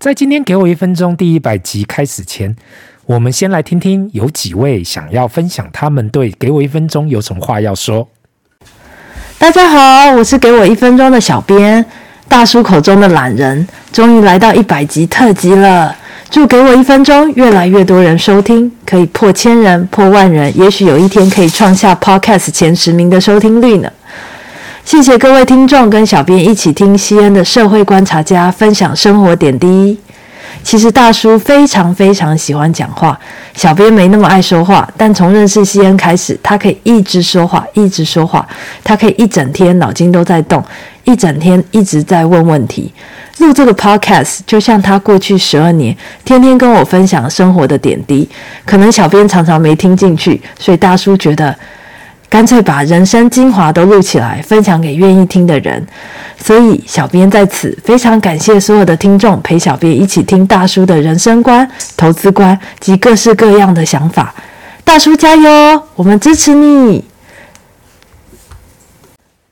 在今天给我一分钟第一百集开始前，我们先来听听有几位想要分享他们对给我一分钟有什么话要说。大家好，我是给我一分钟的小编，大叔口中的懒人，终于来到一百集特辑了。祝给我一分钟，越来越多人收听，可以破千人、破万人，也许有一天可以创下 Podcast 前十名的收听率呢。谢谢各位听众跟小编一起听西恩的社会观察家分享生活点滴。其实大叔非常非常喜欢讲话，小编没那么爱说话，但从认识西恩开始，他可以一直说话，一直说话，他可以一整天脑筋都在动，一整天一直在问问题。录这个 podcast 就像他过去十二年天天跟我分享生活的点滴，可能小编常常没听进去，所以大叔觉得干脆把人生精华都录起来，分享给愿意听的人。所以小编在此非常感谢所有的听众陪小编一起听大叔的人生观、投资观及各式各样的想法。大叔加油，我们支持你。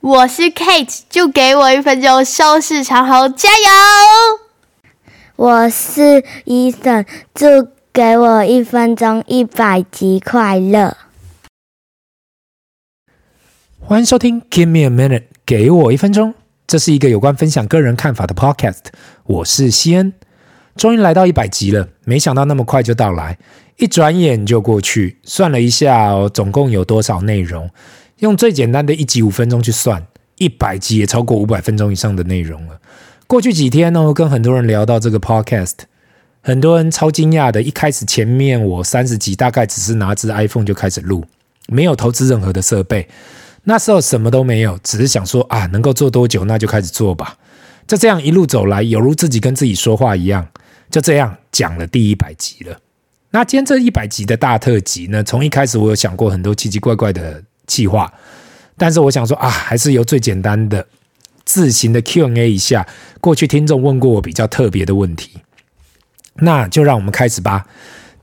我是 Kate，就给我一分钟收视长虹，加油！我是 Eason，就给我一分钟一百集快乐。欢迎收听 Give me a minute，给我一分钟。这是一个有关分享个人看法的 Podcast。我是西恩，终于来到一百集了，没想到那么快就到来，一转眼就过去。算了一下哦，总共有多少内容？用最简单的一集五分钟去算，一百集也超过五百分钟以上的内容了。过去几天呢，跟很多人聊到这个 podcast，很多人超惊讶的。一开始前面我三十集大概只是拿支 iPhone 就开始录，没有投资任何的设备，那时候什么都没有，只是想说啊，能够做多久那就开始做吧。就这样一路走来，犹如自己跟自己说话一样，就这样讲了第一百集了。那今天这一百集的大特辑呢，从一开始我有想过很多奇奇怪怪的。计划，但是我想说啊，还是由最简单的自行的 Q&A 一下。过去听众问过我比较特别的问题，那就让我们开始吧。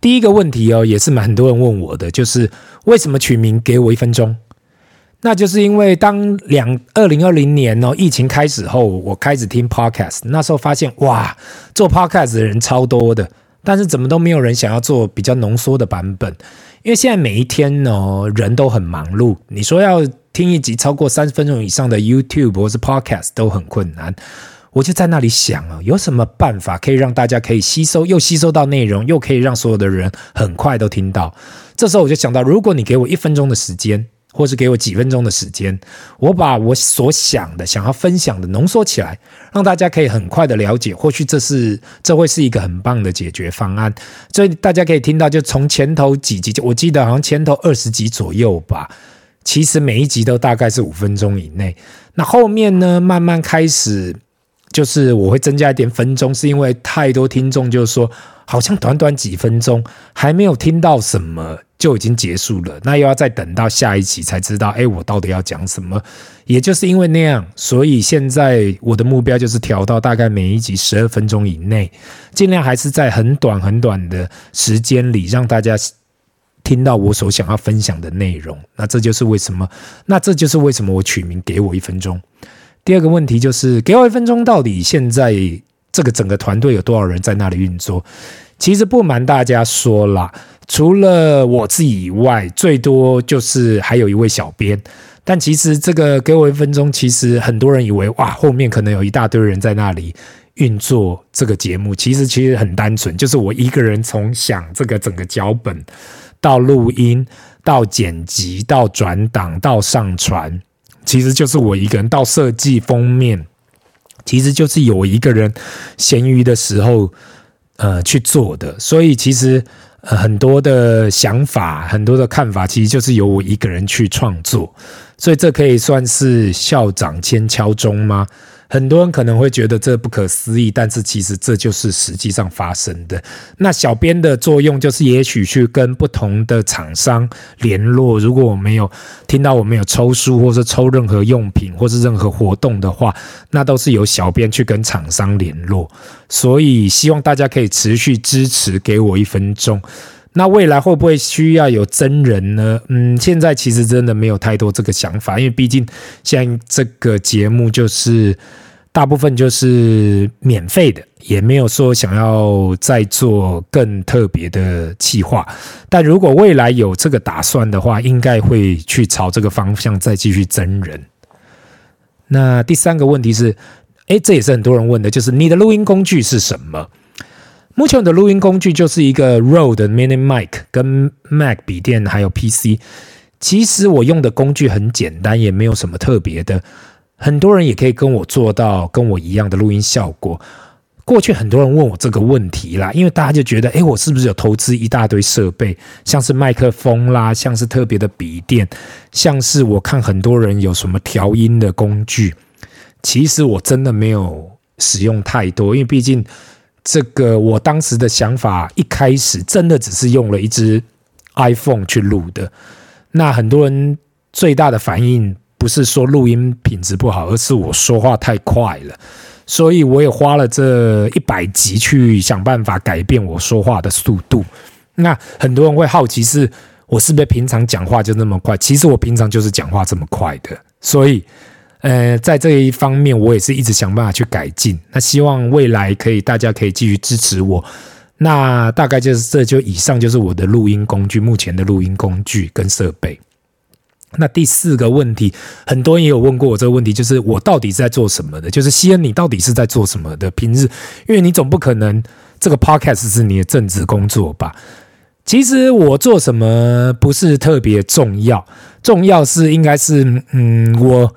第一个问题哦，也是蛮多人问我的，就是为什么取名给我一分钟？那就是因为当两二零二零年哦疫情开始后，我开始听 Podcast，那时候发现哇，做 Podcast 的人超多的，但是怎么都没有人想要做比较浓缩的版本。因为现在每一天呢，人都很忙碌。你说要听一集超过三十分钟以上的 YouTube 或是 Podcast 都很困难。我就在那里想啊，有什么办法可以让大家可以吸收，又吸收到内容，又可以让所有的人很快都听到？这时候我就想到，如果你给我一分钟的时间。或是给我几分钟的时间，我把我所想的、想要分享的浓缩起来，让大家可以很快的了解。或许这是这会是一个很棒的解决方案。所以大家可以听到，就从前头几集，我记得好像前头二十集左右吧。其实每一集都大概是五分钟以内。那后面呢，慢慢开始就是我会增加一点分钟，是因为太多听众就是说，好像短短几分钟还没有听到什么。就已经结束了，那又要再等到下一期才知道，哎，我到底要讲什么？也就是因为那样，所以现在我的目标就是调到大概每一集十二分钟以内，尽量还是在很短很短的时间里让大家听到我所想要分享的内容。那这就是为什么，那这就是为什么我取名给我一分钟。第二个问题就是，给我一分钟到底现在这个整个团队有多少人在那里运作？其实不瞒大家说啦。除了我自己以外，最多就是还有一位小编。但其实这个给我一分钟，其实很多人以为哇，后面可能有一大堆人在那里运作这个节目。其实其实很单纯，就是我一个人从想这个整个脚本到录音，到剪辑，到转档，到上传，其实就是我一个人到设计封面，其实就是有一个人闲余的时候呃去做的。所以其实。很多的想法，很多的看法，其实就是由我一个人去创作，所以这可以算是校长千敲钟吗？很多人可能会觉得这不可思议，但是其实这就是实际上发生的。那小编的作用就是，也许去跟不同的厂商联络。如果我没有听到我没有抽书，或是抽任何用品，或是任何活动的话，那都是由小编去跟厂商联络。所以希望大家可以持续支持，给我一分钟。那未来会不会需要有真人呢？嗯，现在其实真的没有太多这个想法，因为毕竟现在这个节目就是大部分就是免费的，也没有说想要再做更特别的企划。但如果未来有这个打算的话，应该会去朝这个方向再继续增人。那第三个问题是，诶，这也是很多人问的，就是你的录音工具是什么？目前我的录音工具就是一个 Rode Mini Mic 跟 Mac 笔电还有 PC。其实我用的工具很简单，也没有什么特别的。很多人也可以跟我做到跟我一样的录音效果。过去很多人问我这个问题啦，因为大家就觉得，诶，我是不是有投资一大堆设备，像是麦克风啦，像是特别的笔电，像是我看很多人有什么调音的工具。其实我真的没有使用太多，因为毕竟这个我当时的想法一开始真的只是用了一支 iPhone 去录的。那很多人最大的反应不是说录音品质不好，而是我说话太快了，所以我也花了这一百集去想办法改变我说话的速度。那很多人会好奇是我是不是平常讲话就那么快？其实我平常就是讲话这么快的，所以呃，在这一方面我也是一直想办法去改进。那希望未来可以大家可以继续支持我。那大概就是这就以上就是我的录音工具，目前的录音工具跟设备。那第四个问题，很多人也有问过我这个问题，就是我到底是在做什么的？就是西恩，你到底是在做什么的？平日，因为你总不可能这个 podcast 是你的正职工作吧？其实我做什么不是特别重要，重要是应该是，嗯，我。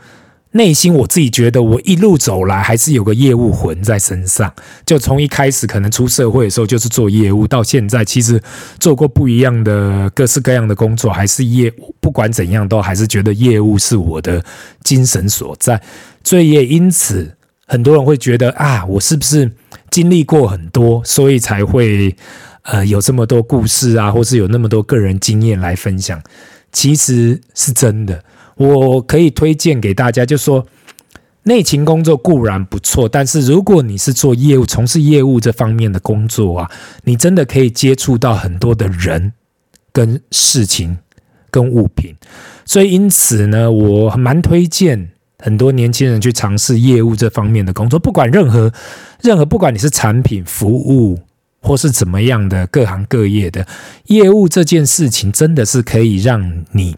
内心我自己觉得，我一路走来还是有个业务魂在身上。就从一开始可能出社会的时候就是做业务，到现在其实做过不一样的各式各样的工作，还是业务。不管怎样，都还是觉得业务是我的精神所在。所以也因此，很多人会觉得啊，我是不是经历过很多，所以才会呃有这么多故事啊，或是有那么多个人经验来分享？其实是真的。我可以推荐给大家，就说内勤工作固然不错，但是如果你是做业务、从事业务这方面的工作啊，你真的可以接触到很多的人、跟事情、跟物品。所以因此呢，我蛮推荐很多年轻人去尝试业务这方面的工作，不管任何任何，不管你是产品、服务或是怎么样的各行各业的业务这件事情，真的是可以让你。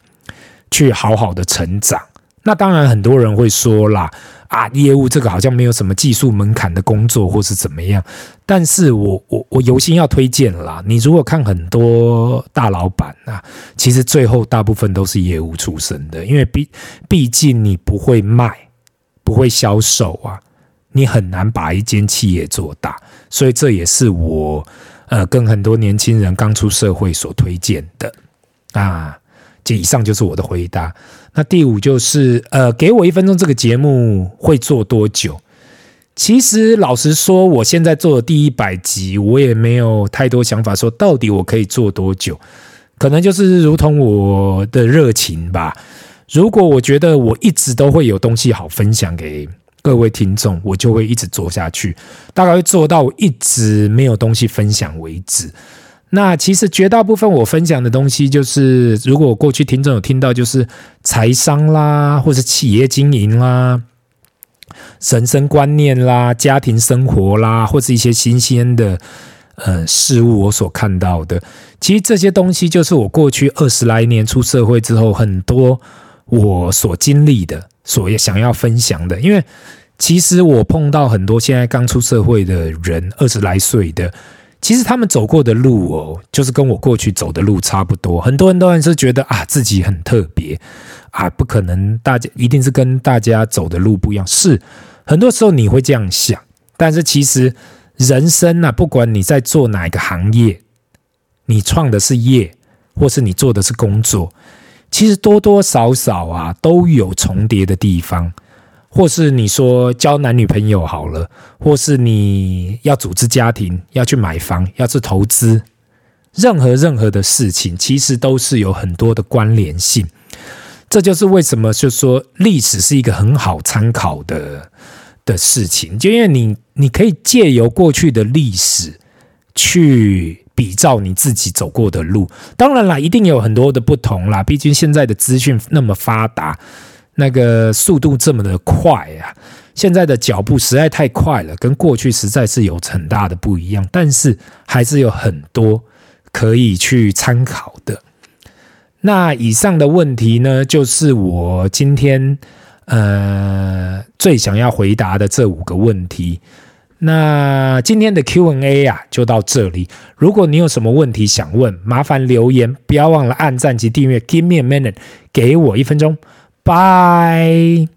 去好好的成长，那当然很多人会说啦，啊，业务这个好像没有什么技术门槛的工作，或是怎么样。但是我我我由心要推荐啦，你如果看很多大老板啊，其实最后大部分都是业务出身的，因为毕毕竟你不会卖，不会销售啊，你很难把一间企业做大。所以这也是我呃跟很多年轻人刚出社会所推荐的啊。这以上就是我的回答。那第五就是，呃，给我一分钟，这个节目会做多久？其实老实说，我现在做的第一百集，我也没有太多想法，说到底我可以做多久？可能就是如同我的热情吧。如果我觉得我一直都会有东西好分享给各位听众，我就会一直做下去，大概会做到一直没有东西分享为止。那其实绝大部分我分享的东西，就是如果我过去听众有听到，就是财商啦，或是企业经营啦、人生观念啦、家庭生活啦，或是一些新鲜的呃事物，我所看到的，其实这些东西就是我过去二十来年出社会之后，很多我所经历的，所也想要分享的。因为其实我碰到很多现在刚出社会的人，二十来岁的。其实他们走过的路哦，就是跟我过去走的路差不多。很多人都还是觉得啊，自己很特别啊，不可能，大家一定是跟大家走的路不一样。是，很多时候你会这样想，但是其实人生啊，不管你在做哪一个行业，你创的是业，或是你做的是工作，其实多多少少啊，都有重叠的地方。或是你说交男女朋友好了，或是你要组织家庭，要去买房，要去投资，任何任何的事情，其实都是有很多的关联性。这就是为什么就说历史是一个很好参考的的事情，就因为你你可以借由过去的历史去比照你自己走过的路。当然啦，一定有很多的不同啦，毕竟现在的资讯那么发达。那个速度这么的快啊，现在的脚步实在太快了，跟过去实在是有很大的不一样。但是还是有很多可以去参考的。那以上的问题呢，就是我今天呃最想要回答的这五个问题。那今天的 Q&A 啊，就到这里。如果你有什么问题想问，麻烦留言，不要忘了按赞及订阅。Give me a minute，给我一分钟，Bye.